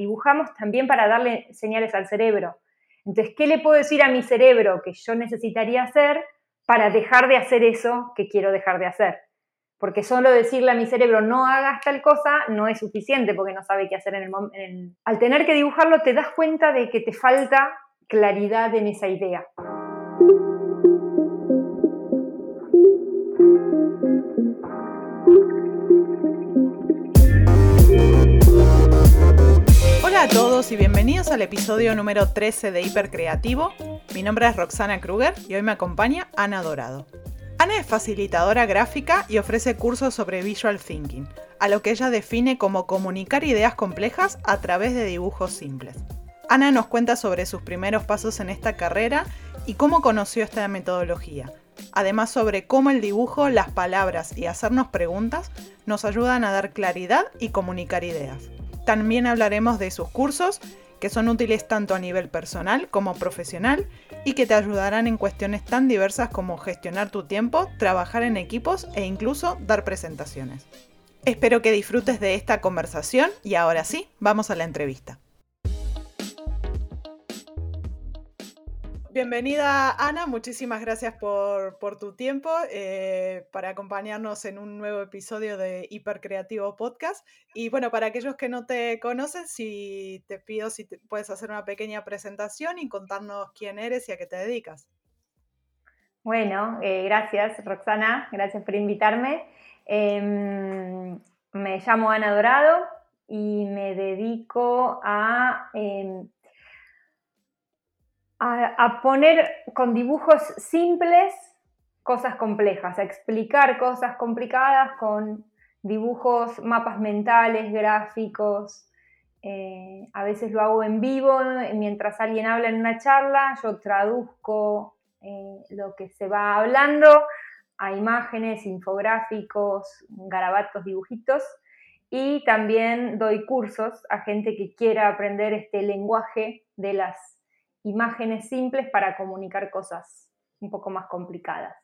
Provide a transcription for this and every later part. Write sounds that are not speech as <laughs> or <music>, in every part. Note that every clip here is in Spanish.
dibujamos también para darle señales al cerebro. Entonces, ¿qué le puedo decir a mi cerebro que yo necesitaría hacer para dejar de hacer eso que quiero dejar de hacer? Porque solo decirle a mi cerebro no hagas tal cosa no es suficiente porque no sabe qué hacer en el momento. Al tener que dibujarlo te das cuenta de que te falta claridad en esa idea. Hola a todos y bienvenidos al episodio número 13 de Hipercreativo. Mi nombre es Roxana Kruger y hoy me acompaña Ana Dorado. Ana es facilitadora gráfica y ofrece cursos sobre visual thinking, a lo que ella define como comunicar ideas complejas a través de dibujos simples. Ana nos cuenta sobre sus primeros pasos en esta carrera y cómo conoció esta metodología. Además sobre cómo el dibujo, las palabras y hacernos preguntas nos ayudan a dar claridad y comunicar ideas. También hablaremos de sus cursos, que son útiles tanto a nivel personal como profesional y que te ayudarán en cuestiones tan diversas como gestionar tu tiempo, trabajar en equipos e incluso dar presentaciones. Espero que disfrutes de esta conversación y ahora sí, vamos a la entrevista. Bienvenida Ana, muchísimas gracias por, tu tiempo eh, para acompañarnos en un nuevo episodio de Hipercreativo Podcast. Y bueno, para aquellos que no te conocen, si te pido si puedes hacer una pequeña presentación y contarnos quién eres y a qué te dedicas. Bueno, eh, gracias Roxana, gracias por invitarme. Em, me llamo Ana Dorado y me dedico a a, poner con dibujos simples cosas complejas, a explicar cosas complicadas con dibujos, mapas mentales, gráficos. Eh, a veces lo hago en vivo, mientras alguien habla en una charla, yo traduzco eh, lo que se va hablando a imágenes, infográficos, garabatos, dibujitos. Y también doy cursos a gente que quiera aprender este lenguaje de las imágenes simples para comunicar cosas un poco más complicadas.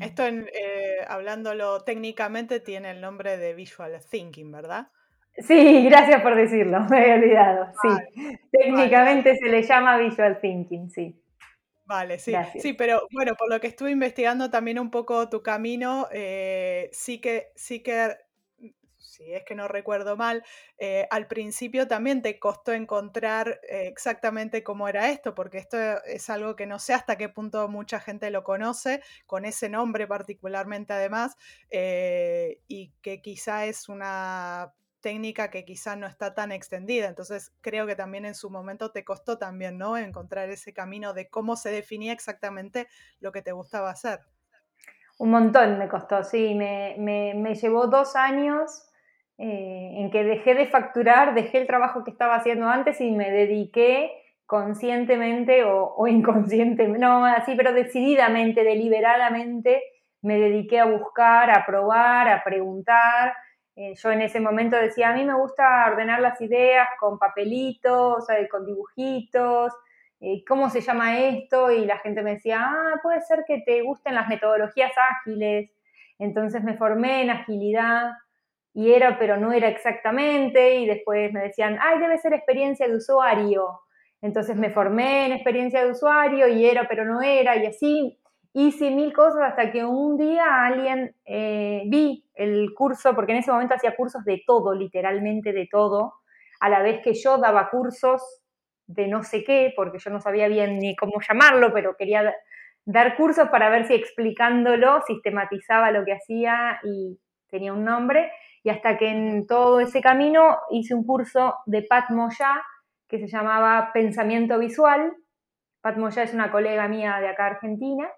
Esto, eh, hablándolo técnicamente, tiene el nombre de Visual Thinking, ¿verdad? Sí, <laughs> gracias por decirlo, me he olvidado. sí, técnicamente se le llama Visual Thinking, sí. Vale, sí, sí, pero bueno, por lo que estuve investigando también un poco tu camino, eh, sí que sí que si es que no recuerdo mal, eh, al principio también te costó encontrar eh, exactamente cómo era esto, porque esto es algo que no sé hasta qué punto mucha gente lo conoce, con ese nombre particularmente además, eh, y que quizá es una técnica que quizá no está tan extendida. Entonces creo que también en su momento te costó también, ¿no? Encontrar ese camino de cómo se definía exactamente lo que te gustaba hacer. Un montón me costó, sí, me, me llevó dos años eh, en que dejé de facturar, dejé el trabajo que estaba haciendo antes y me dediqué conscientemente o, <laughs> inconscientemente, no así, pero decididamente, deliberadamente, me dediqué a buscar, a probar, a preguntar. Eh, yo en ese momento decía, a mí me gusta ordenar las ideas con papelitos, con dibujitos, eh, ¿cómo se llama esto? Y la gente me decía, ah, puede ser que te gusten las metodologías ágiles. Entonces me formé en agilidad y era, pero no era exactamente, y después me decían, ay, debe ser experiencia de usuario. Entonces me formé en experiencia de usuario y era, pero no era, y así hice mil cosas hasta que un día alguien eh, vi el curso, porque en ese momento hacía cursos de todo, literalmente de todo, a la vez que yo daba cursos de no sé qué, porque yo no sabía bien ni cómo llamarlo, pero quería dar cursos para ver si explicándolo sistematizaba lo que hacía y tenía un nombre y hasta que en todo ese camino hice un curso de Pat Moya que se llamaba Pensamiento Visual. Pat Moya es una colega mía de acá Argentina.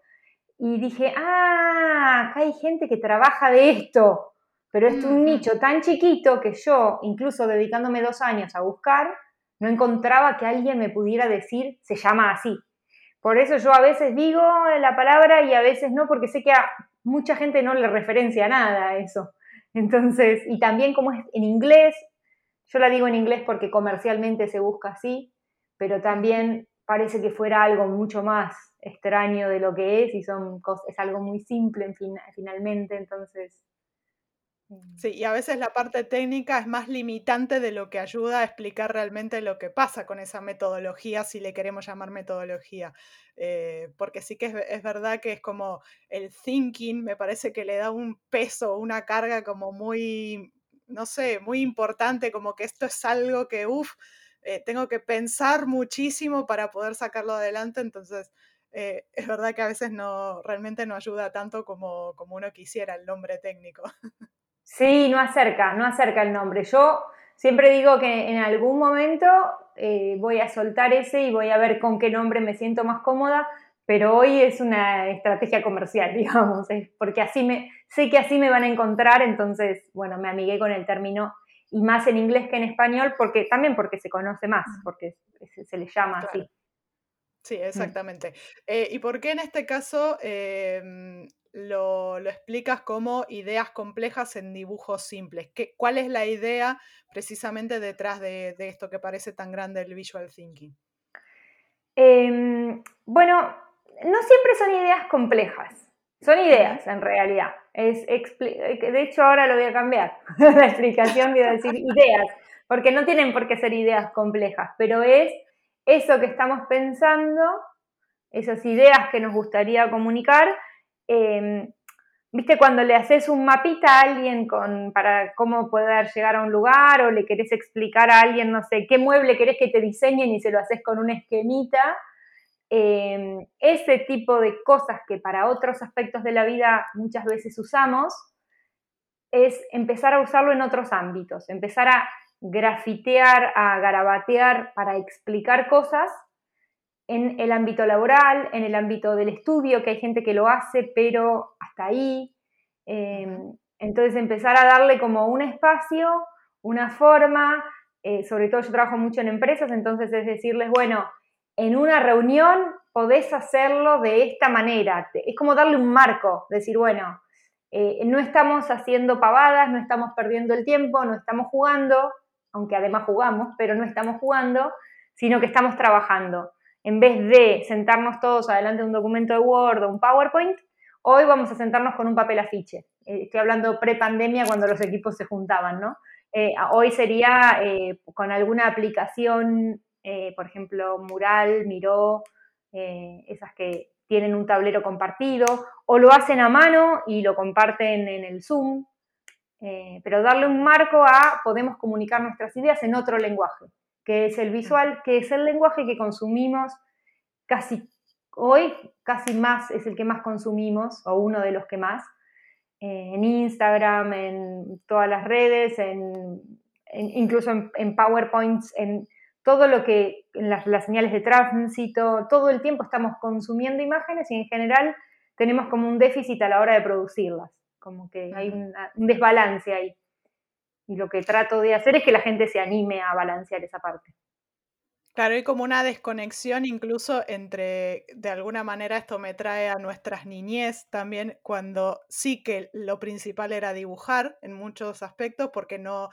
Y dije, ah, acá hay gente que trabaja de esto, pero es un nicho tan chiquito que yo, incluso dedicándome dos años a buscar, no encontraba que alguien me pudiera decir, se llama así. Por eso yo a veces digo la palabra y a veces no, porque sé que a mucha gente no le referencia nada a eso. Entonces, y también como es en inglés, yo la digo en inglés porque comercialmente se busca así, pero también parece que fuera algo mucho más extraño de lo que es y son es algo muy simple en fin, finalmente, entonces Sí, y a veces la parte técnica es más limitante de lo que ayuda a explicar realmente lo que pasa con esa metodología, si le queremos llamar metodología. Eh, porque sí que es, verdad que es como el thinking, me parece que le da un peso, una carga como muy, no sé, muy importante, como que esto es algo que, uff, eh, tengo que pensar muchísimo para poder sacarlo adelante, entonces eh, es verdad que a veces no, realmente no ayuda tanto como, como uno quisiera el nombre técnico. <laughs> Sí, no acerca, no acerca el nombre. Yo siempre digo que en algún momento eh, voy a soltar ese y voy a ver con qué nombre me siento más cómoda, pero hoy es una estrategia comercial, <laughs> digamos, porque así me, sé que así me van a encontrar, entonces, bueno, me amigué con el término y más en inglés que en español, porque también porque se conoce más, porque se, le llama así. Sí, exactamente. Eh, ¿Y por qué en este caso em, lo, explicas como ideas complejas en dibujos simples. ¿Qué, ¿Cuál es la idea precisamente detrás de, esto que parece tan grande el visual thinking? Em, bueno, no siempre son ideas complejas, son ideas en realidad. Es, de hecho, ahora lo voy a cambiar, <laughs> la explicación voy a decir ideas, porque no tienen por qué ser ideas complejas, pero es eso que estamos pensando, esas ideas que nos gustaría comunicar, Em, ¿Viste cuando le haces un mapita a alguien con, para cómo poder llegar a un lugar o le querés explicar a alguien, no sé, qué mueble querés que te diseñen y se lo haces con un esquemita? Em, ese tipo de cosas que para otros aspectos de la vida muchas veces usamos, es empezar a usarlo en otros ámbitos, empezar a grafitear, a garabatear para explicar cosas en el ámbito laboral, en el ámbito del estudio, que hay gente que lo hace, pero hasta ahí. Em, entonces empezar a darle como un espacio, una forma, eh, sobre todo yo trabajo mucho en empresas, entonces es decirles, bueno, en una reunión podés hacerlo de esta manera. Es como darle un marco, decir, bueno, eh, no estamos haciendo pavadas, no estamos perdiendo el tiempo, no estamos jugando, aunque además jugamos, pero no estamos jugando, sino que estamos trabajando en vez de sentarnos todos adelante de un documento de Word o un PowerPoint, hoy vamos a sentarnos con un papel afiche. Eh, estoy hablando pre-pandemia cuando los equipos se juntaban, ¿no? Eh, hoy sería eh, con alguna aplicación, por ejemplo, Mural, Miro, esas que tienen un tablero compartido, o lo hacen a mano y lo comparten en el Zoom, pero darle un marco a podemos comunicar nuestras ideas en otro lenguaje que es el visual, que es el lenguaje que consumimos casi hoy, casi más, es el que más consumimos, o uno de los que más, eh, en Instagram, en todas las redes, en, incluso en, PowerPoints, en todo lo que, en las, señales de tránsito, todo el tiempo estamos consumiendo imágenes y en general tenemos como un déficit a la hora de producirlas, como que hay un desbalance ahí. Y lo que trato de hacer es que la gente se anime a balancear esa parte. Claro, hay como una desconexión incluso entre, de alguna manera esto me trae a nuestras niñez también, cuando sí que lo principal era dibujar en muchos aspectos, porque no,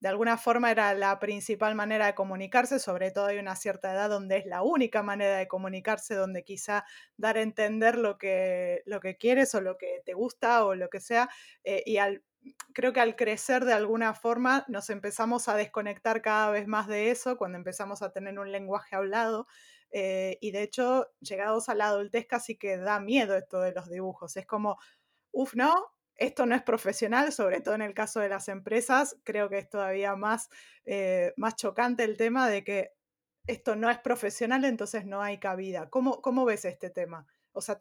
de alguna forma era la principal manera de comunicarse, sobre todo hay una cierta edad donde es la única manera de comunicarse, donde quizá dar a entender lo que, lo que quieres o lo que te gusta o lo que sea, eh, y al creo que al crecer de alguna forma nos empezamos a desconectar cada vez más de eso cuando empezamos a tener un lenguaje hablado. Eh, y de hecho, llegados a la adultez casi que da miedo esto de los dibujos. Es como, uff, no, esto no es profesional, sobre todo en el caso de las empresas. Creo que es todavía más, eh, más chocante el tema de que esto no es profesional, entonces no hay cabida. ¿Cómo, cómo ves este tema? O sea,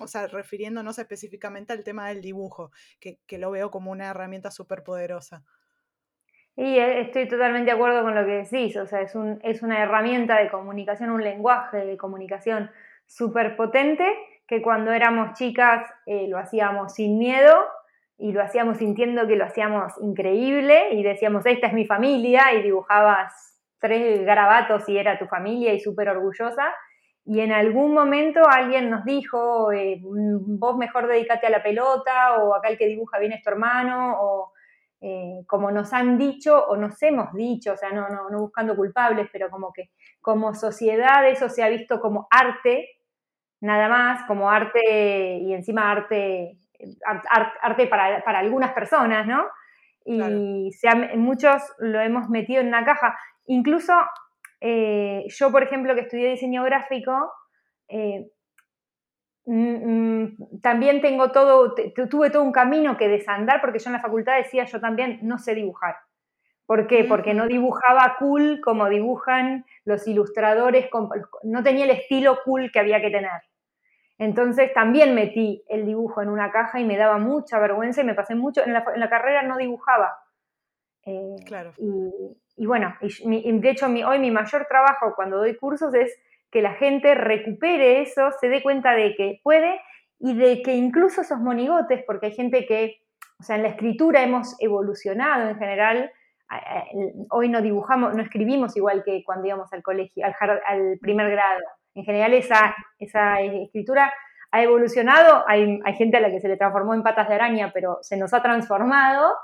o sea, refiriéndonos específicamente al tema del dibujo, que, lo veo como una herramienta súper poderosa. Y eh, estoy totalmente de acuerdo con lo que decís, o sea, es, un, es una herramienta de comunicación, un lenguaje de comunicación súper potente, que cuando éramos chicas eh, lo hacíamos sin miedo y lo hacíamos sintiendo que lo hacíamos increíble y decíamos, esta es mi familia y dibujabas tres garabatos y era tu familia y súper orgullosa y en algún momento alguien nos dijo, eh, vos mejor dedícate a la pelota, o acá el que dibuja bien es tu hermano, o eh, como nos han dicho o nos hemos dicho, o sea, no, no, no, buscando culpables, pero como que como sociedad eso se ha visto como arte, nada más, como arte y encima arte, arte para, para algunas personas, ¿no? y muchos lo hemos metido en una caja. Incluso eh, yo, por ejemplo, que estudié diseño gráfico, eh, mm, mm, también tengo todo, tuve todo un camino que desandar porque yo en la facultad decía yo también no sé dibujar. ¿Por qué? Porque no dibujaba cool como dibujan los ilustradores, no tenía el estilo cool que había que tener. Entonces también metí el dibujo en una caja y me daba mucha vergüenza y me pasé mucho, en la, carrera no dibujaba. Eh, claro. Y, bueno, de hecho hoy mi mayor trabajo cuando doy cursos es que la gente recupere eso, se dé cuenta de que puede y de que incluso esos monigotes, porque hay gente que, o sea, en la escritura hemos evolucionado en general, hoy no dibujamos, no escribimos igual que cuando íbamos al colegio, al, primer grado. En general esa, esa escritura ha evolucionado, hay, gente a la que se le transformó en patas de araña, pero se nos ha transformado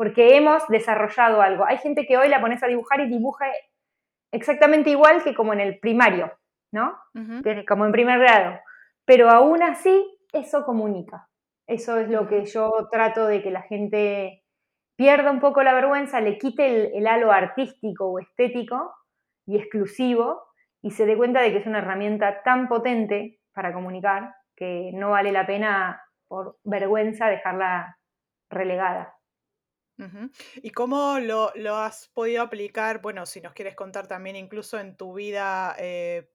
porque hemos desarrollado algo. Hay gente que hoy la pones a dibujar y dibuja exactamente igual que como en el primario, ¿no? Como en primer grado. Pero aún así, eso comunica. Eso es lo que yo trato de que la gente pierda un poco la vergüenza, le quite el, halo artístico o estético y exclusivo y se dé cuenta de que es una herramienta tan potente para comunicar que no vale la pena por vergüenza dejarla relegada. ¿Y cómo lo, has podido aplicar? Bueno, si nos quieres contar también incluso en tu vida eh,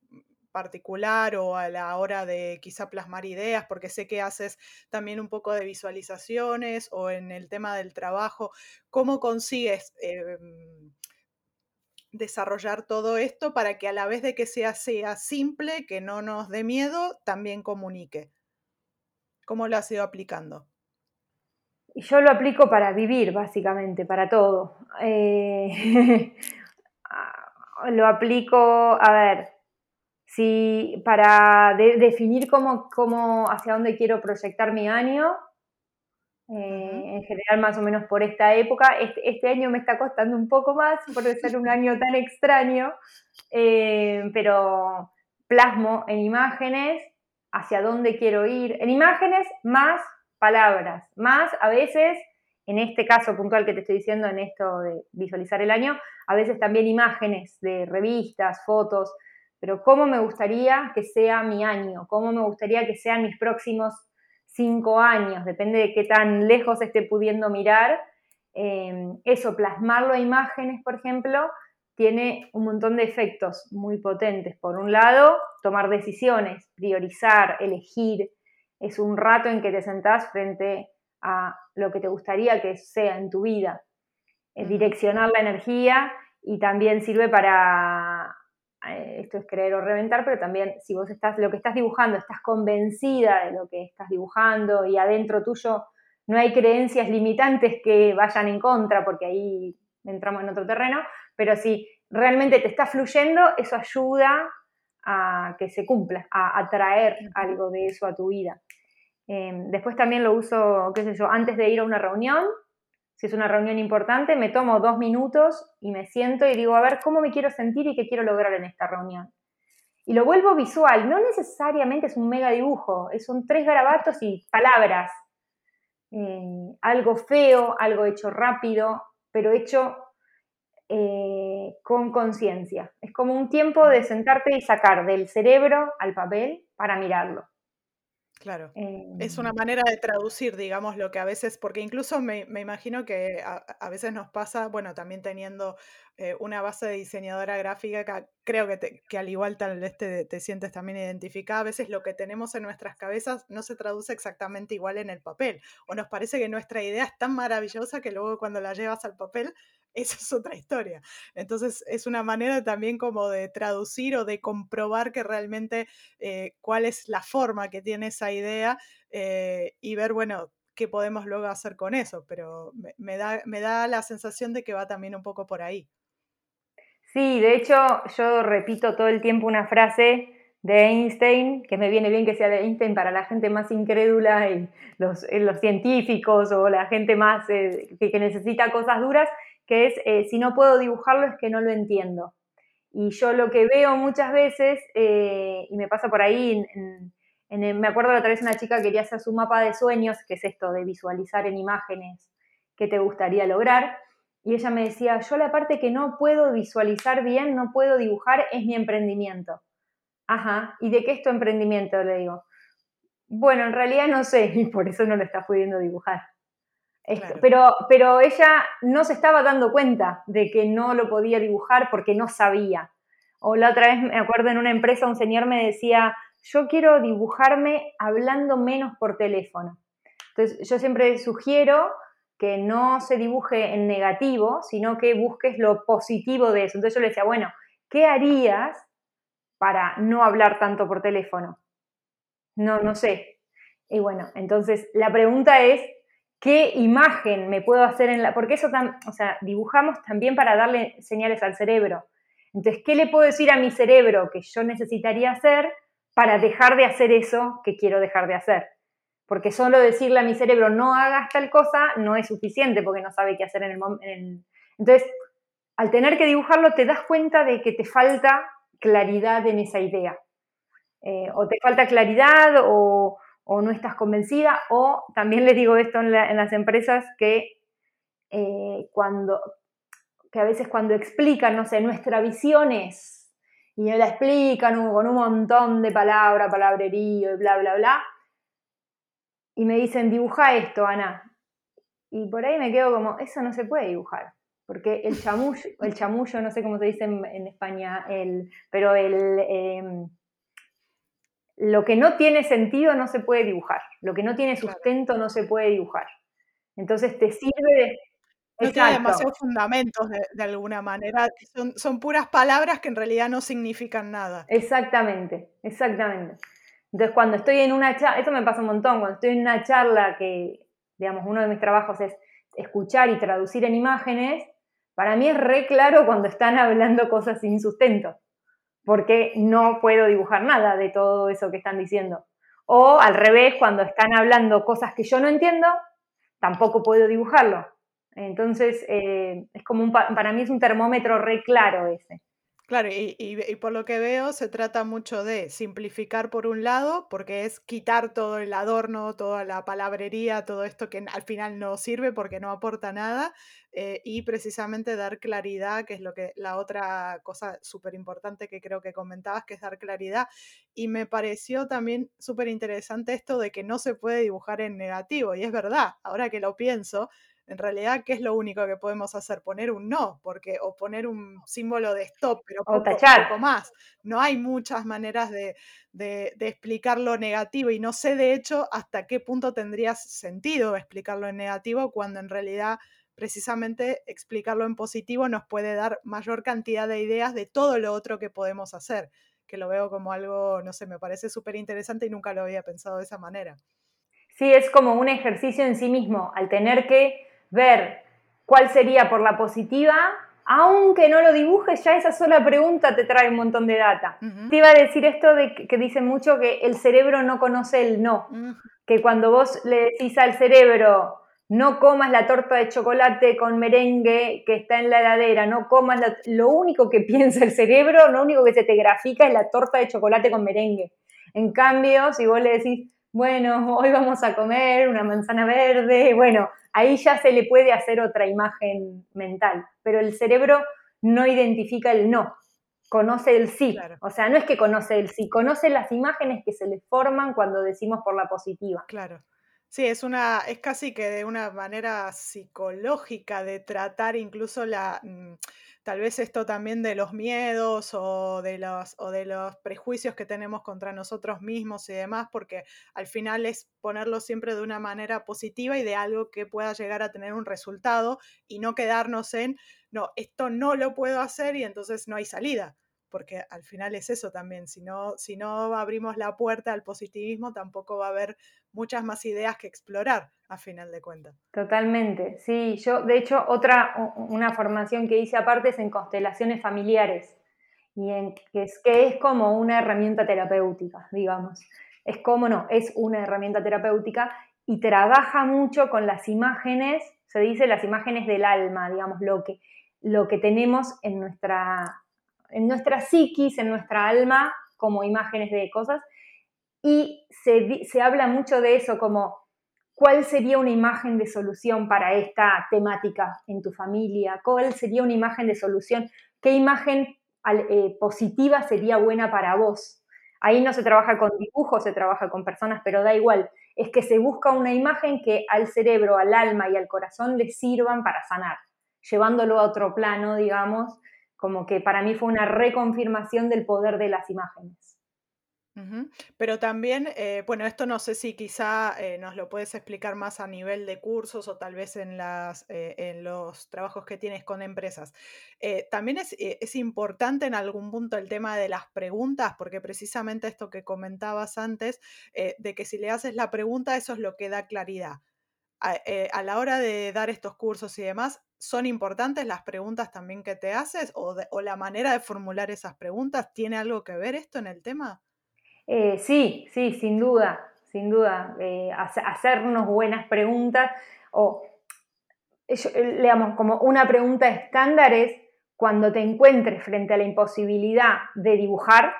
particular o a la hora de quizá plasmar ideas, porque sé que haces también un poco de visualizaciones o en el tema del trabajo, ¿cómo consigues em, desarrollar todo esto para que a la vez de que sea, sea simple, que no nos dé miedo, también comunique? ¿Cómo lo has ido aplicando? Yo lo aplico para vivir, básicamente, para todo. Eh, <laughs> lo aplico, a ver, si para definir cómo, cómo, hacia dónde quiero proyectar mi año, eh, en general más o menos por esta época, este, este, año me está costando un poco más por ser un año tan extraño, eh, pero plasmo en imágenes hacia dónde quiero ir, en imágenes más palabras, más a veces, en este caso puntual que te estoy diciendo, en esto de visualizar el año, a veces también imágenes de revistas, fotos, pero cómo me gustaría que sea mi año, cómo me gustaría que sean mis próximos cinco años, depende de qué tan lejos esté pudiendo mirar. Em, eso, plasmarlo a imágenes, por ejemplo, tiene un montón de efectos muy potentes. Por un lado, tomar decisiones, priorizar, elegir. Es un rato en que te sentás frente a lo que te gustaría que sea en tu vida. direccionar la energía y también sirve para eh, esto es creer o reventar, pero también si vos estás, lo que estás dibujando, estás convencida de lo que estás dibujando y adentro tuyo no hay creencias limitantes que vayan en contra, porque ahí entramos en otro terreno, pero si realmente te está fluyendo, eso ayuda a que se cumpla, a atraer algo de eso a tu vida. Em, después también lo uso, qué sé yo, antes de ir a una reunión, si es una reunión importante, me tomo dos minutos y me siento y digo, a ver, ¿cómo me quiero sentir y qué quiero lograr en esta reunión? Y lo vuelvo visual, no necesariamente es un mega dibujo, son tres garabatos y palabras. Eh, algo feo, algo hecho rápido, pero hecho eh, con conciencia. Es como un tiempo de sentarte y sacar del cerebro al papel para mirarlo. Claro. es una em. manera de traducir, digamos, lo que a veces, porque incluso me, imagino que a, veces nos pasa, bueno, también teniendo eh, una base de diseñadora gráfica, creo que, que, al igual tal vez te, te, sientes también identificada, a veces lo que tenemos en nuestras cabezas no se traduce exactamente igual en el papel, o nos parece que nuestra idea es tan maravillosa que luego cuando la llevas al papel esa es otra historia. Entonces es una manera también como de traducir o de comprobar que realmente eh, cuál es la forma que tiene esa idea eh, y ver, bueno, qué podemos luego hacer con eso, pero me, da, me da la sensación de que va también un poco por ahí. Sí, de hecho yo repito todo el tiempo una frase de Einstein, que me viene bien que sea de Einstein para la gente más incrédula y los, eh, los científicos o la gente más que, que necesita cosas duras, que es, eh, si no puedo dibujarlo es que no lo entiendo. Y yo lo que veo muchas veces, eh, y me pasa por ahí, me acuerdo la otra vez una chica quería hacer su mapa de sueños, que es esto de visualizar en imágenes qué te gustaría lograr. Y ella me decía, yo la parte que no puedo visualizar bien, no puedo dibujar, es mi emprendimiento. Ajá, ¿y de qué es tu emprendimiento? Le digo. Bueno, en realidad no sé, <laughs> y por eso no lo estás pudiendo dibujar. Pero, pero ella no se estaba dando cuenta de que no lo podía dibujar porque no sabía. O la otra vez me acuerdo en una empresa un señor me decía, yo quiero dibujarme hablando menos por teléfono. Entonces yo siempre sugiero que no se dibuje en negativo, sino que busques lo positivo de eso. Entonces yo le decía, bueno, ¿qué harías para no hablar tanto por teléfono? No, no sé. Y bueno, entonces la pregunta es, ¿qué imagen me puedo hacer en la... Porque eso, o sea, dibujamos también para darle señales al cerebro. Entonces, ¿qué le puedo decir a mi cerebro que yo necesitaría hacer para dejar de hacer eso que quiero dejar de hacer? Porque solo decirle a mi cerebro no hagas tal cosa no es suficiente porque no sabe qué hacer en el momento. Entonces, al tener que dibujarlo, te das cuenta de que te falta claridad en esa idea. Eh, o te falta claridad o, no estás convencida, o también les digo esto en, las empresas que eh, cuando que a veces cuando explican, no sé, nuestra visión es, y la explican con un montón de palabras, palabrerío y bla, bla, bla, y me dicen, dibuja esto, Ana. Y por ahí me quedo como, eso no se puede dibujar porque el chamullo, el chamullo, no sé cómo se dice en, España, el, pero el, em, lo que no tiene sentido no se puede dibujar, lo que no tiene sustento no se puede dibujar. Entonces te sirve de... No tiene demasiados fundamentos de, alguna manera, son, son, puras palabras que en realidad no significan nada. Exactamente, exactamente. Entonces cuando estoy en una charla, eso me pasa un montón, cuando estoy en una charla que, digamos, uno de mis trabajos es escuchar y traducir en imágenes, para mí es re claro cuando están hablando cosas sin sustento, porque no puedo dibujar nada de todo eso que están diciendo. O al revés, cuando están hablando cosas que yo no entiendo, tampoco puedo dibujarlo. Entonces, eh, es como un, para mí es un termómetro re claro ese. Claro, y, por lo que veo se trata mucho de simplificar por un lado, porque es quitar todo el adorno, toda la palabrería, todo esto que al final no sirve porque no aporta nada, eh, y precisamente dar claridad, que es lo que la otra cosa súper importante que creo que comentabas, que es dar claridad. Y me pareció también súper interesante esto de que no se puede dibujar en negativo, y es verdad, ahora que lo pienso, en realidad, ¿qué es lo único que podemos hacer? Poner un no, porque, o poner un símbolo de stop, pero poco, poco más. No hay muchas maneras de, explicar lo negativo y no sé de hecho hasta qué punto tendría sentido explicarlo en negativo cuando en realidad precisamente explicarlo en positivo nos puede dar mayor cantidad de ideas de todo lo otro que podemos hacer, que lo veo como algo, no sé, me parece súper interesante y nunca lo había pensado de esa manera. Sí, es como un ejercicio en sí mismo, al tener que ver cuál sería por la positiva, aunque no lo dibujes, ya esa sola pregunta te trae un montón de data. Te iba a decir esto de que, dicen mucho que el cerebro no conoce el no, que cuando vos le decís al cerebro, no comas la torta de chocolate con merengue que está en la heladera, no comas lo único que piensa el cerebro, lo único que se te grafica es la torta de chocolate con merengue. En cambio, si vos le decís, bueno, hoy vamos a comer una manzana verde, bueno, ahí ya se le puede hacer otra imagen mental, pero el cerebro no identifica el no, conoce el sí. O sea, no es que conoce el sí, conoce las imágenes que se le forman cuando decimos por la positiva. Claro. Sí, es una, es casi que de una manera psicológica de tratar incluso la, mm, tal vez esto también de los miedos o de los, o de los prejuicios que tenemos contra nosotros mismos y demás, porque al final es ponerlo siempre de una manera positiva y de algo que pueda llegar a tener un resultado y no quedarnos en, no, esto no lo puedo hacer y entonces no hay salida porque al final es eso también, si no, si no abrimos la puerta al positivismo, tampoco va a haber muchas más ideas que explorar a final de cuentas. Totalmente, sí, yo de hecho otra, una formación que hice aparte es en constelaciones familiares, y en, que, es, que es como una herramienta terapéutica, digamos. Es como no, es una herramienta terapéutica y trabaja mucho con las imágenes, se dice las imágenes del alma, digamos, lo que, lo que tenemos en nuestra, en nuestra psiquis, en nuestra alma, como imágenes de cosas. Y se, habla mucho de eso, como ¿cuál sería una imagen de solución para esta temática en tu familia? ¿Cuál sería una imagen de solución? ¿Qué imagen eh, positiva sería buena para vos? Ahí no se trabaja con dibujos, se trabaja con personas, pero da igual. Es que se busca una imagen que al cerebro, al alma y al corazón les sirvan para sanar, llevándolo a otro plano, digamos, como que para mí fue una reconfirmación del poder de las imágenes. Pero también, eh, bueno, esto no sé si quizá eh, nos lo puedes explicar más a nivel de cursos o tal vez en, las, eh, en los trabajos que tienes con empresas. también es, es, importante en algún punto el tema de las preguntas, porque precisamente esto que comentabas antes, de que si le haces la pregunta, eso es lo que da claridad. A, a la hora de dar estos cursos y demás, ¿Son importantes las preguntas también que te haces o, o, la manera de formular esas preguntas? ¿Tiene algo que ver esto en el tema? Eh, sí, sí, sin duda, sin duda. Eh, hacernos buenas preguntas o, eh, digamos, como una pregunta estándar es cuando te encuentres frente a la imposibilidad de dibujar,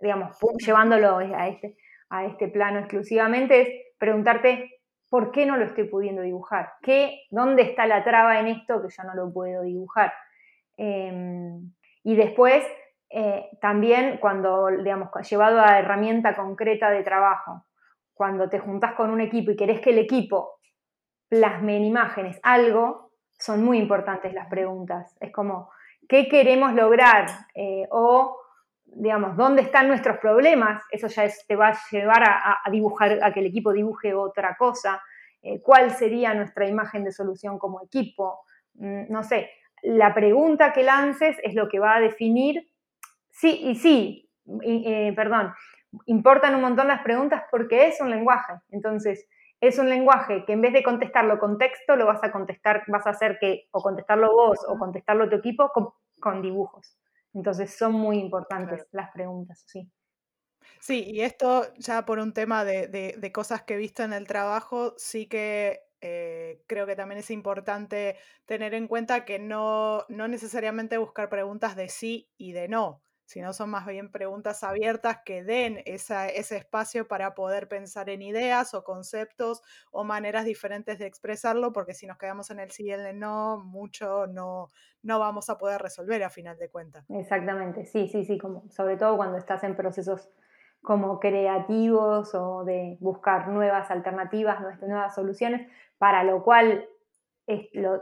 digamos, llevándolo a este, a este plano exclusivamente, es preguntarte ¿por qué no lo estoy pudiendo dibujar? ¿Qué, ¿Dónde está la traba en esto que yo no lo puedo dibujar? Em, y después eh, también cuando, digamos, llevado a herramienta concreta de trabajo, cuando te juntas con un equipo y querés que el equipo plasme en imágenes algo, son muy importantes las preguntas. Es como, ¿qué queremos lograr? Eh, o, digamos, ¿dónde están nuestros problemas? Eso ya te va a llevar a, dibujar, a que el equipo dibuje otra cosa. Eh, ¿Cuál sería nuestra imagen de solución como equipo? Mm, no sé, la pregunta que lances es lo que va a definir Sí, y sí, eh, perdón, importan un montón las preguntas porque es un lenguaje. Entonces, es un lenguaje que en vez de contestarlo con texto, lo vas a contestar, vas a hacer que o contestarlo vos o contestarlo tu equipo con, dibujos. Entonces, son muy importantes las preguntas, sí. Sí, y esto ya por un tema de, cosas que he visto en el trabajo, sí que eh, creo que también es importante tener en cuenta que no, no necesariamente buscar preguntas de sí y de no, sino son más bien preguntas abiertas que den ese espacio para poder pensar en ideas o conceptos o maneras diferentes de expresarlo, porque si nos quedamos en el sí y el no, mucho no, no vamos a poder resolver a final de cuentas. Exactamente, sí, sí, sí, como, sobre todo cuando estás en procesos como creativos o de buscar nuevas alternativas, nuevas soluciones, para lo cual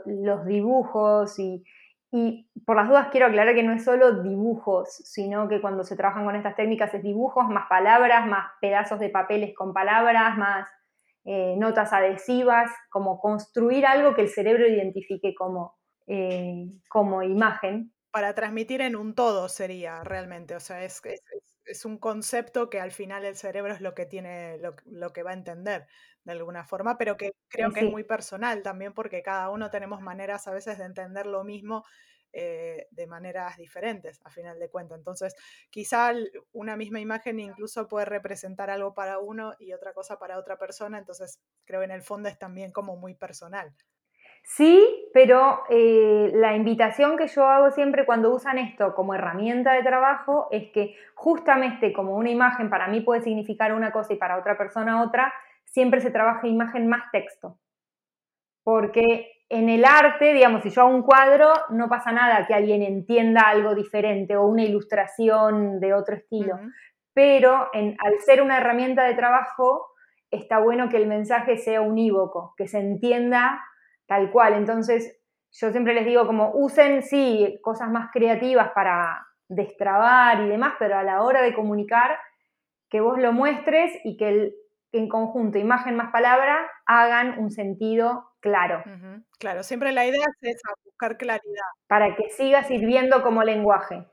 los dibujos y y por las dudas quiero aclarar que no es solo dibujos, sino que cuando se trabajan con estas técnicas es dibujos, más palabras, más pedazos de papeles con palabras, más eh, notas adhesivas, como construir algo que el cerebro identifique como, eh, como imagen. Para transmitir en un todo sería realmente, o sea, es, es, un concepto que al final el cerebro es lo que tiene, lo, que va a entender de alguna forma, pero que creo que es muy personal también porque cada uno tenemos maneras a veces de entender lo mismo eh, de maneras diferentes, a final de cuentas. Entonces, quizá una misma imagen incluso puede representar algo para uno y otra cosa para otra persona, entonces creo que en el fondo es también como muy personal. Sí, pero eh, la invitación que yo hago siempre cuando usan esto como herramienta de trabajo es que justamente como una imagen para mí puede significar una cosa y para otra persona otra, siempre se trabaja imagen más texto. Porque en el arte, digamos, si yo hago un cuadro, no pasa nada que alguien entienda algo diferente o una ilustración de otro estilo. Pero al ser una herramienta de trabajo, está bueno que el mensaje sea unívoco, que se entienda tal cual. Entonces, yo siempre les digo como usen, sí, cosas más creativas para destrabar y demás, pero a la hora de comunicar, que vos lo muestres y que el, en conjunto, imagen más palabra, hagan un sentido claro. Claro, siempre la idea es buscar claridad. Para que siga sirviendo como lenguaje.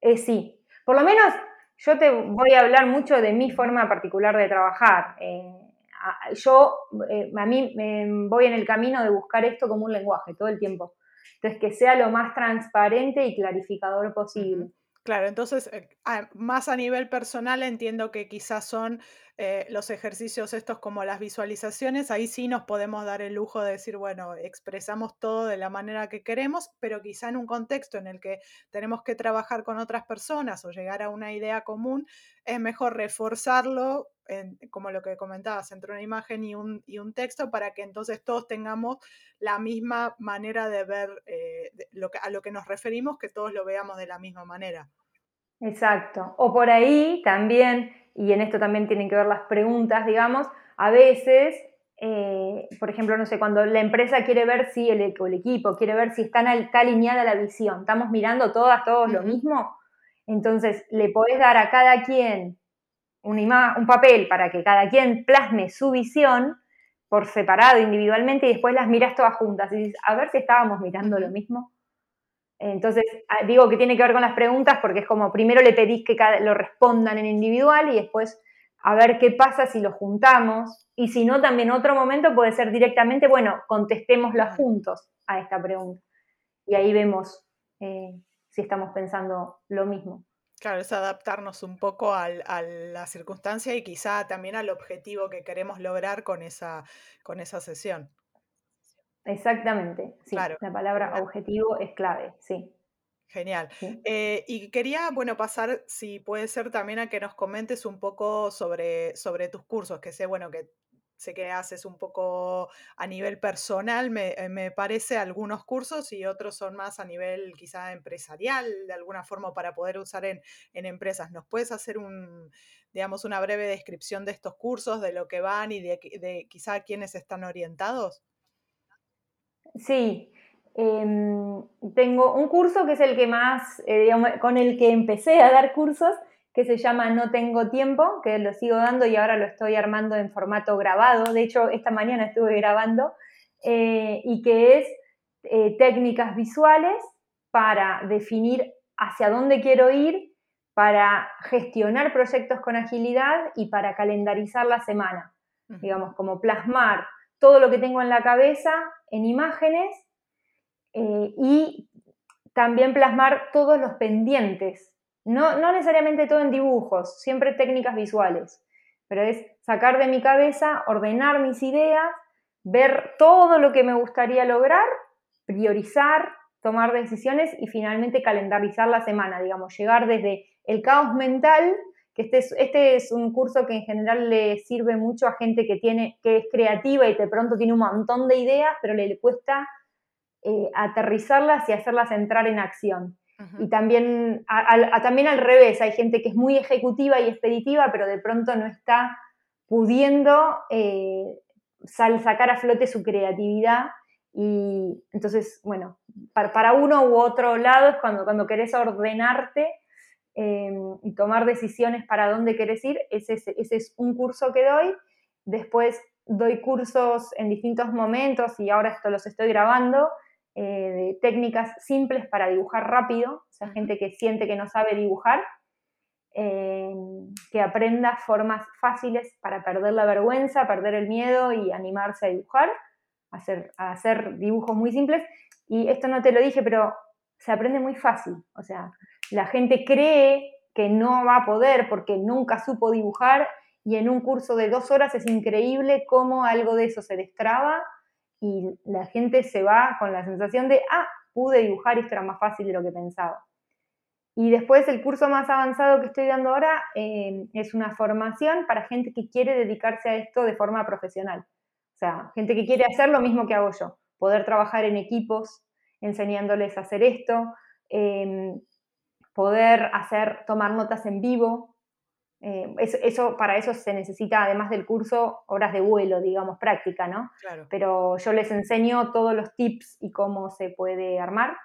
Eh, sí, por lo menos yo te voy a hablar mucho de mi forma particular de trabajar. Eh, yo, eh, a mí me voy en el camino de buscar esto como un lenguaje todo el tiempo. Entonces, que sea lo más transparente y clarificador posible. Claro, entonces, más a nivel personal entiendo que quizás son eh, los ejercicios estos como las visualizaciones, ahí sí nos podemos dar el lujo de decir, bueno, expresamos todo de la manera que queremos, pero quizá en un contexto en el que tenemos que trabajar con otras personas o llegar a una idea común, es mejor reforzarlo, como lo que comentabas, entre una imagen y un, y un, texto, para que entonces todos tengamos la misma manera de ver eh, lo que, a lo que nos referimos, que todos lo veamos de la misma manera. Exacto. O por ahí también y en esto también tienen que ver las preguntas, digamos, a veces, eh, por ejemplo, no sé, cuando la empresa quiere ver si el, el equipo quiere ver si está, está, alineada la visión, estamos mirando todas, todos lo mismo, entonces le podés dar a cada quien un, un papel para que cada quien plasme su visión por separado, individualmente, y después las miras todas juntas y dices, a ver si estábamos mirando lo mismo. Entonces, ah, digo que tiene que ver con las preguntas porque es como primero le pedís que lo respondan en individual y después a ver qué pasa si lo juntamos. Y si no, también otro momento puede ser directamente, bueno, contestémosla juntos a esta pregunta. Y ahí vemos eh, si estamos pensando lo mismo. Claro, es adaptarnos un poco a la circunstancia y quizá también al objetivo que queremos lograr con esa, con esa sesión. Exactamente, sí. La palabra objetivo es clave, sí. Genial. Eh, y quería, bueno, pasar, si puede ser también a que nos comentes un poco sobre, sobre tus cursos, que sé, bueno, que sé que haces un poco a nivel personal, me, eh, me, parece, algunos cursos y otros son más a nivel quizá empresarial, de alguna forma para poder usar en, en empresas. ¿Nos puedes hacer un, digamos, una breve descripción de estos cursos, de lo que van y de, de quizá a quiénes están orientados? Sí, em, tengo un curso que es el que más, eh, digamos, con el que empecé a dar cursos, que se llama No tengo tiempo, que lo sigo dando y ahora lo estoy armando en formato grabado. De hecho, esta mañana estuve grabando eh, y que es eh, técnicas visuales para definir hacia dónde quiero ir, para gestionar proyectos con agilidad y para calendarizar la semana. Digamos, como plasmar todo lo que tengo en la cabeza en imágenes eh, y también plasmar todos los pendientes. No, no necesariamente todo en dibujos, siempre técnicas visuales, pero es sacar de mi cabeza, ordenar mis ideas, ver todo lo que me gustaría lograr, priorizar, tomar decisiones y finalmente calendarizar la semana, digamos, llegar desde el caos mental este es, este es un curso que en general le sirve mucho a gente que, tiene, que es creativa y de pronto tiene un montón de ideas, pero le, cuesta eh, aterrizarlas y hacerlas entrar en acción. Y también, también al revés, hay gente que es muy ejecutiva y expeditiva, pero de pronto no está pudiendo eh, sacar a flote su creatividad. Y entonces, bueno, para, para, uno u otro lado es cuando, cuando querés ordenarte Em, y tomar decisiones para dónde quieres ir. Ese, ese, es un curso que doy. Después doy cursos en distintos momentos y ahora esto los estoy grabando eh, de técnicas simples para dibujar rápido, o sea, gente que siente que no sabe dibujar, em, que aprenda formas fáciles para perder la vergüenza, perder el miedo y animarse a dibujar, hacer, a hacer dibujos muy simples. Y esto no te lo dije, pero se aprende muy fácil, o sea, la gente cree que no va a poder porque nunca supo dibujar y en un curso de dos horas es increíble cómo algo de eso se destraba y la gente se va con la sensación de, ah, pude dibujar y esto era más fácil de lo que pensaba. Y después el curso más avanzado que estoy dando ahora eh, es una formación para gente que quiere dedicarse a esto de forma profesional. O sea, gente que quiere hacer lo mismo que hago yo, poder trabajar en equipos enseñándoles a hacer esto, eh, poder hacer, tomar notas en vivo. Eh, eso, para eso se necesita, además del curso, horas de vuelo, digamos, práctica, ¿no? Pero yo les enseño todos los tips y cómo se puede armar.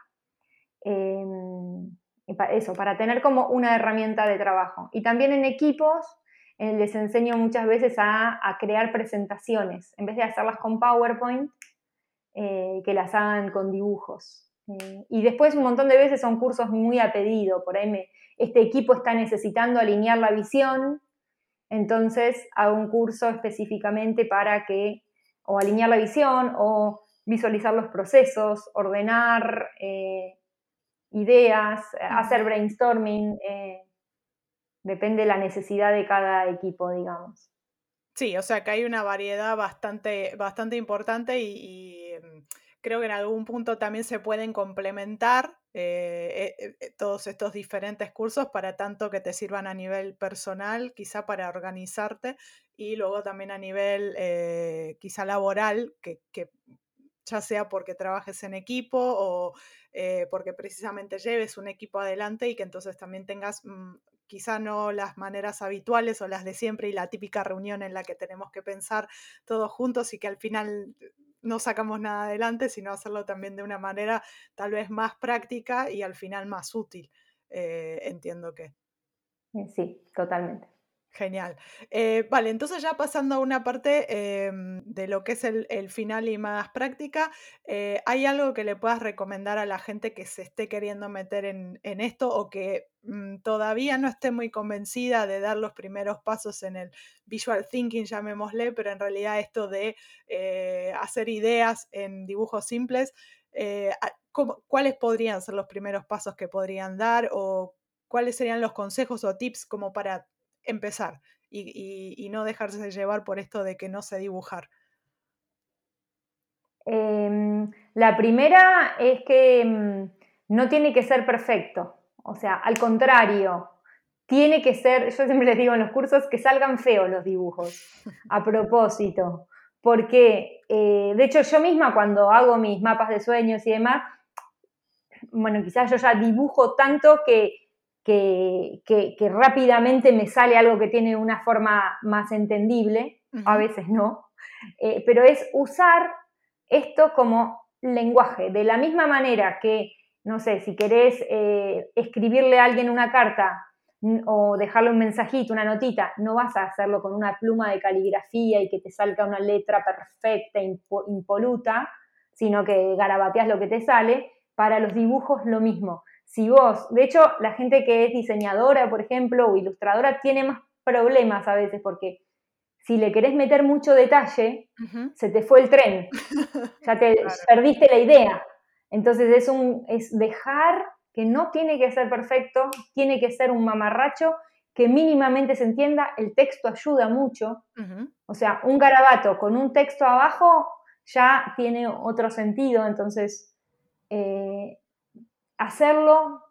Em, eso, para tener como una herramienta de trabajo. Y también en equipos eh, les enseño muchas veces a, crear presentaciones, en vez de hacerlas con PowerPoint, eh, que las hagan con dibujos. Eh, y después un montón de veces son cursos muy a pedido, por ahí me, este equipo está necesitando alinear la visión, entonces hago un curso específicamente para que, o alinear la visión, o visualizar los procesos, ordenar eh, ideas, hacer brainstorming, eh, depende de la necesidad de cada equipo, digamos. Sí, o sea que hay una variedad bastante, bastante importante y, mm, creo que en algún punto también se pueden complementar eh, eh, eh, todos estos diferentes cursos para tanto que te sirvan a nivel personal, quizá para organizarte y luego también a nivel quizá laboral, que, ya sea porque trabajes en equipo o porque precisamente lleves un equipo adelante y que entonces también tengas mm, quizá no las maneras habituales o las de siempre y la típica reunión en la que tenemos que pensar todos juntos y que al final no sacamos nada adelante, sino hacerlo también de una manera tal vez más práctica y al final más útil, eh, entiendo que. Eh, sí, totalmente. Genial. Eh, vale, entonces ya pasando a una parte em, de lo que es el, final y más práctica, eh, ¿hay algo que le puedas recomendar a la gente que se esté queriendo meter en, esto o que mm, todavía no esté muy convencida de dar los primeros pasos en el visual thinking, llamémosle, pero en realidad esto de eh, hacer ideas en dibujos simples, ¿cuáles podrían ser los primeros pasos que podrían dar o cuáles serían los consejos o tips como para empezar y, no dejarse llevar por esto de que no sé dibujar? Em, la primera es que mm, no tiene que ser perfecto, o sea, al contrario, tiene que ser, yo siempre les digo en los cursos, que salgan feos los dibujos, <laughs> a propósito, porque eh, de hecho yo misma cuando hago mis mapas de sueños y demás, bueno, quizás yo ya dibujo tanto que que, rápidamente me sale algo que tiene una forma más entendible, a veces no, eh, pero es usar esto como lenguaje, de la misma manera que, no sé, si querés eh, escribirle a alguien una carta o dejarle un mensajito, una notita, no vas a hacerlo con una pluma de caligrafía y que te salga una letra perfecta, impoluta, sino que garabateas lo que te sale. Para los dibujos lo mismo si vos, de hecho, la gente que es diseñadora, por ejemplo, o ilustradora, tiene más problemas a veces porque si le querés meter mucho detalle, se te fue el tren, <laughs> ya te perdiste la idea. Entonces es, un, es dejar que no tiene que ser perfecto, tiene que ser un mamarracho que mínimamente se entienda, el texto ayuda mucho. O sea, un garabato con un texto abajo ya tiene otro sentido, entonces eh, hacerlo,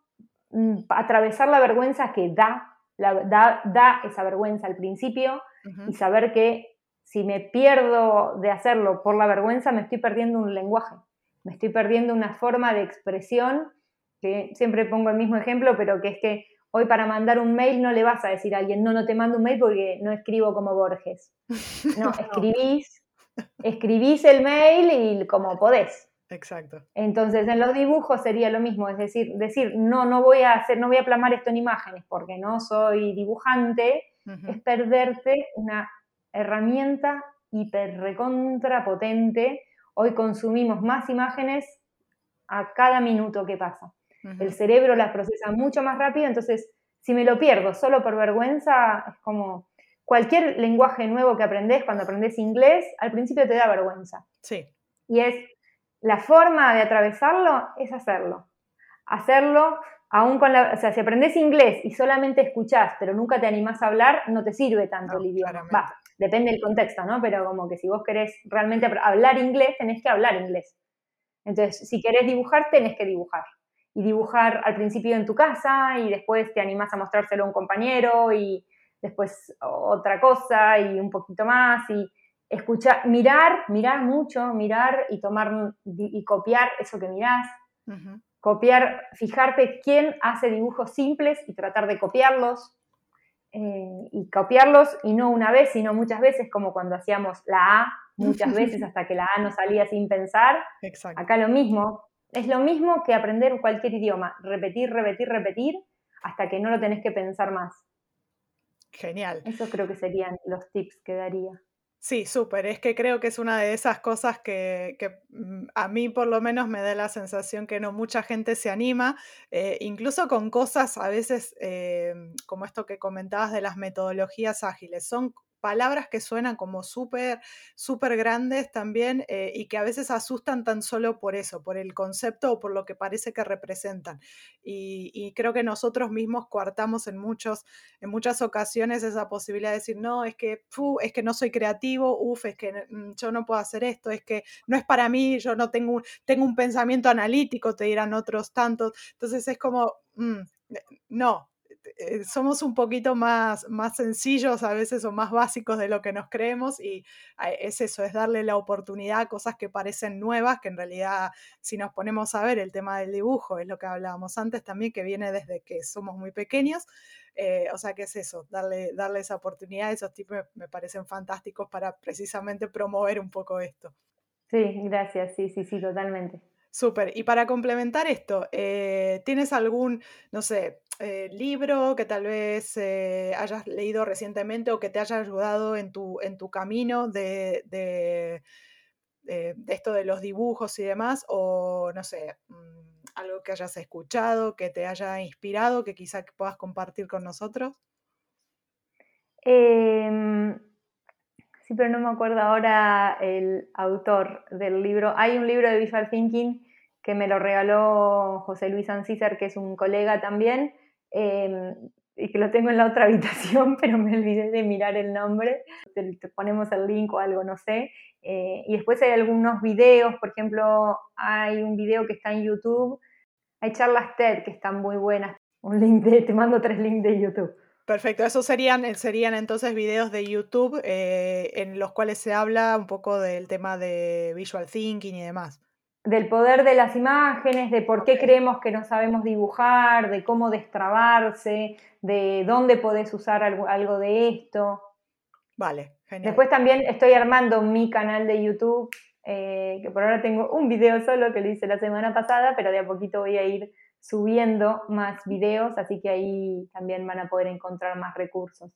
mm, atravesar la vergüenza que da, da, esa vergüenza al principio y saber que si me pierdo de hacerlo por la vergüenza, me estoy perdiendo un lenguaje, me estoy perdiendo una forma de expresión, que siempre pongo el mismo ejemplo, pero que es que hoy para mandar un mail no le vas a decir a alguien, no, no te mando un mail porque no escribo como Borges. <laughs> No, escribís, escribís el mail y como podés. Exacto. Entonces, en los dibujos sería lo mismo, es decir, decir, no, no voy a hacer, no voy a plasmar esto en imágenes porque no soy dibujante, es perderte una herramienta hiper recontra potente. Hoy consumimos más imágenes a cada minuto que pasa. El cerebro las procesa mucho más rápido, entonces si me lo pierdo solo por vergüenza, es como cualquier lenguaje nuevo que aprendes, cuando aprendes inglés, al principio te da vergüenza. Sí. Y es la forma de atravesarlo es hacerlo. Hacerlo, aún con la. O sea, si aprendes inglés y solamente escuchás, pero nunca te animás a hablar, no te sirve tanto el idioma. Va, depende del contexto, ¿no? Pero como que si vos querés realmente hablar inglés, tenés que hablar inglés. Entonces, si querés dibujar, tenés que dibujar. Y dibujar al principio en tu casa y después te animás a mostrárselo a un compañero y después otra cosa y un poquito más y escuchar, mirar, mirar mucho, mirar y tomar y copiar eso que mirás. Copiar, fijarte quién hace dibujos simples y tratar de copiarlos. Eh, y copiarlos, y no una vez, sino muchas veces, como cuando hacíamos la A, muchas <laughs> veces hasta que la A no salía sin pensar. Acá lo mismo. Es lo mismo que aprender cualquier idioma. Repetir, repetir, repetir, hasta que no lo tenés que pensar más. Genial. Eso creo que serían los tips que daría. Sí, súper. Es que creo que es una de esas cosas que, mm, a mí por lo menos me da la sensación que no mucha gente se anima, eh, incluso con cosas a veces eh, como esto que comentabas de las metodologías ágiles. Son palabras que suenan como súper, súper grandes también eh, y que a veces asustan tan solo por eso, por el concepto o por lo que parece que representan. Y, creo que nosotros mismos coartamos en, muchos, en muchas ocasiones esa posibilidad de decir, no, es que, es que no soy creativo, uff, es que mm, yo no puedo hacer esto, es que no es para mí, yo no tengo, tengo un pensamiento analítico, te dirán otros tantos. Entonces es como, mm, eh, no, eh, somos un poquito más, más sencillos a veces o más básicos de lo que nos creemos y es eso, es darle la oportunidad a cosas que parecen nuevas, que en realidad si nos ponemos a ver el tema del dibujo, es lo que hablábamos antes también, que viene desde que somos muy pequeños, eh, o sea que es eso, darle, darle esa oportunidad, esos tipos me, parecen fantásticos para precisamente promover un poco esto. Sí, gracias, sí, sí, sí, totalmente. Súper. Y para complementar esto, eh, ¿tienes algún, no sé, eh, libro que tal vez eh, hayas leído recientemente o que te haya ayudado en tu, en tu camino de, de, esto de los dibujos y demás? O, no sé, mm, algo que hayas escuchado, que te haya inspirado, que quizá puedas compartir con nosotros. Em, sí, pero no me acuerdo ahora el autor del libro. Hay un libro de Visual Thinking que me lo regaló José Luis Ancícer, que es un colega también, em, y que lo tengo en la otra <laughs> habitación, pero me olvidé de mirar el nombre. Te, ponemos el link o algo, no sé. Eh, y después hay algunos videos, por ejemplo, hay un video que está en YouTube, hay charlas TED que están muy buenas. Un link de, te mando tres links de YouTube. Perfecto, esos serían, serían entonces videos de YouTube eh, en los cuales se habla un poco del tema de visual thinking y demás del poder de las imágenes, de por qué creemos que no sabemos dibujar, de cómo destrabarse, de dónde podés usar algo, de esto. Vale, genial. Después también estoy armando mi canal de YouTube, eh, que por ahora tengo un video solo que lo hice la semana pasada, pero de a poquito voy a ir subiendo más videos, así que ahí también van a poder encontrar más recursos.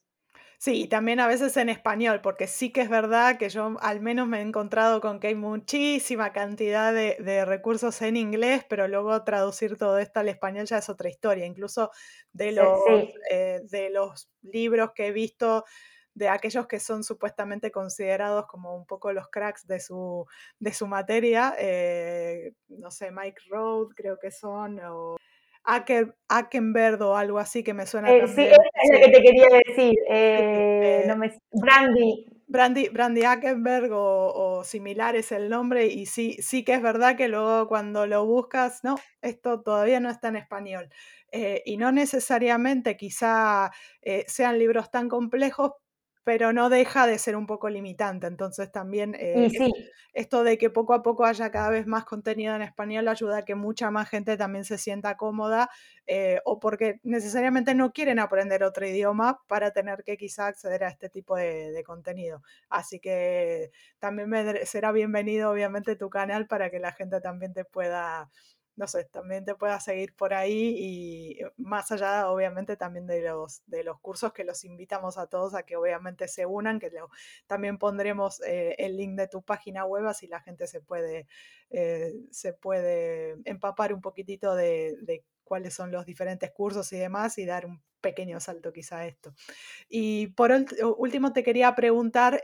Sí, y también a veces en español, porque sí que es verdad que yo al menos me he encontrado con que hay muchísima cantidad de, recursos en inglés, pero luego traducir todo esto al español ya es otra historia. Incluso de los, eh, de los libros que he visto de aquellos que son supuestamente considerados como un poco los cracks de su, de su materia, eh, no sé, Mike Road creo que son, o Ackenberg o algo así que me suena. Eh, sí, es lo que te quería decir. Eh, no me, Brandy. Brandy, Brandy Ackenberg o, similar es el nombre y sí, sí que es verdad que luego cuando lo buscas, no, esto todavía no está en español. Eh, y no necesariamente quizá sean libros tan complejos, pero no deja de ser un poco limitante. Entonces también eh, esto de que poco a poco haya cada vez más contenido en español ayuda a que mucha más gente también se sienta cómoda eh, o porque necesariamente no quieren aprender otro idioma para tener que quizá acceder a este tipo de, contenido. Así que también será bienvenido obviamente tu canal para que la gente también te pueda no sé, también te puedas seguir por ahí y eh, más allá, obviamente, también de los, de los cursos que los invitamos a todos a que obviamente se unan, que también pondremos eh, el link de tu página web así la gente se puede, eh, se puede empapar un poquitito de, cuáles son los diferentes cursos y demás y dar un pequeño salto quizá a esto. Y por último te quería preguntar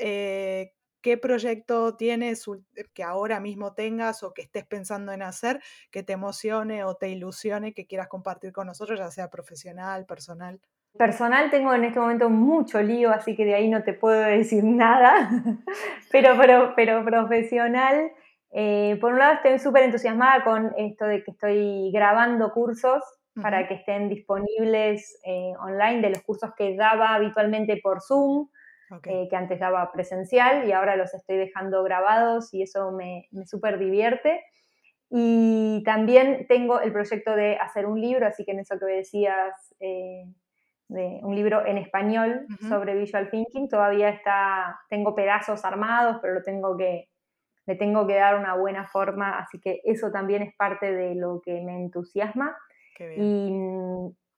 qué proyecto tienes eh, que ahora mismo tengas o que estés pensando en hacer que te emocione o te ilusione, que quieras compartir con nosotros, ya sea profesional, personal. Personal tengo en este momento mucho lío, así que de ahí no te puedo decir <laughs> nada, pero, pero, pero profesional, eh, por un lado estoy súper entusiasmada con esto de que estoy grabando cursos para que estén disponibles eh, online de los cursos que daba habitualmente por Zoom eh, que antes daba presencial y ahora los estoy dejando grabados y eso me, me súper divierte. Y también tengo el proyecto de hacer un libro, así que en eso que decías, eh, de un libro en español sobre visual thinking, todavía está, tengo pedazos armados, pero lo tengo que, le tengo que dar una buena forma, así que eso también es parte de lo que me entusiasma. Y,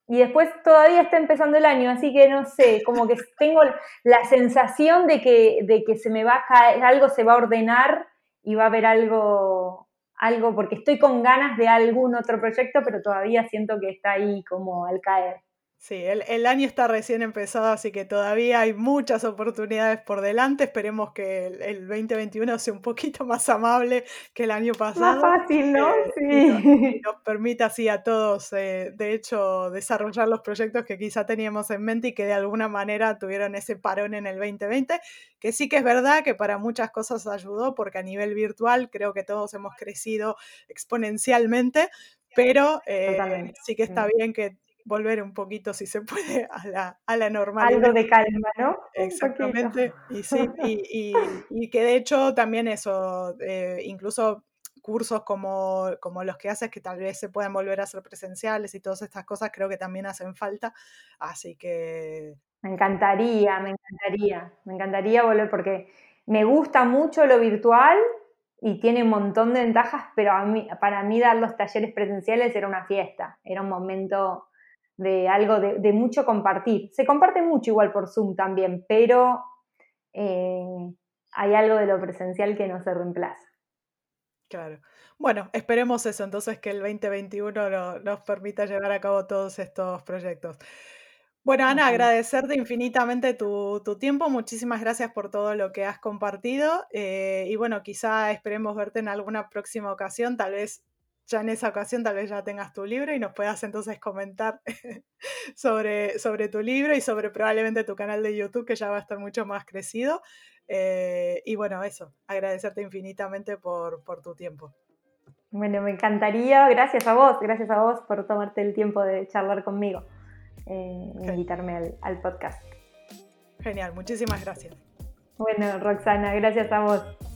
y después todavía está empezando el año, así que no sé, como que tengo la sensación de que, de que se me va a caer, algo se va a ordenar y va a haber algo, algo, porque estoy con ganas de algún otro proyecto, pero todavía siento que está ahí como al caer. Sí, el, año está recién empezado, así que todavía hay muchas oportunidades por delante. Esperemos que el, 2021 sea un poquito más amable que el año pasado. Más fácil, ¿no? Eh, sí. Y <laughs> nos, permita así a todos, eh, de hecho, desarrollar los proyectos que quizá teníamos en mente y que de alguna manera tuvieron ese parón en el 2020, que sí que es verdad que para muchas cosas ayudó, porque a nivel virtual creo que todos hemos crecido exponencialmente, pero eh, sí que está bien que volver un poquito, si se puede, <laughs> a la, a la normalidad. Algo de calma, ¿no? Exactamente. Y, sí, <laughs> y, y, que de hecho también eso, eh, incluso cursos como, como, los que haces, que tal vez se puedan volver a hacer presenciales y todas estas cosas, creo que también hacen falta. Así que... Me encantaría, me encantaría, me encantaría volver porque me gusta mucho lo virtual y tiene un montón de ventajas, pero a mí, para mí dar los talleres presenciales era una fiesta, era un momento de algo de, mucho compartir. Se comparte mucho igual por Zoom también, pero eh, hay algo de lo presencial que no se reemplaza. Claro. Bueno, esperemos eso, entonces que el 2021 nos permita llevar a cabo todos estos proyectos. Bueno, Ana, agradecerte infinitamente tu, tiempo. Muchísimas gracias por todo lo que has compartido. Eh, y bueno, quizá esperemos verte en alguna próxima ocasión, tal vez ya en esa ocasión tal vez ya tengas tu libro y nos puedas entonces comentar <laughs> sobre, sobre tu libro y sobre probablemente tu canal de YouTube que ya va a estar mucho más crecido. Eh, y bueno, eso, agradecerte infinitamente por, tu tiempo. Bueno, me encantaría, gracias a vos, gracias a vos por tomarte el tiempo de charlar conmigo, eh, invitarme al, al podcast. Genial, muchísimas gracias. Bueno, Roxana, gracias a vos.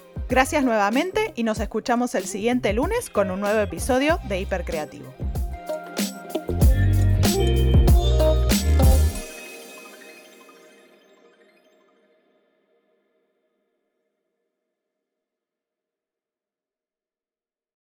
Gracias nuevamente y nos escuchamos el siguiente lunes con un nuevo episodio de Hipercreativo.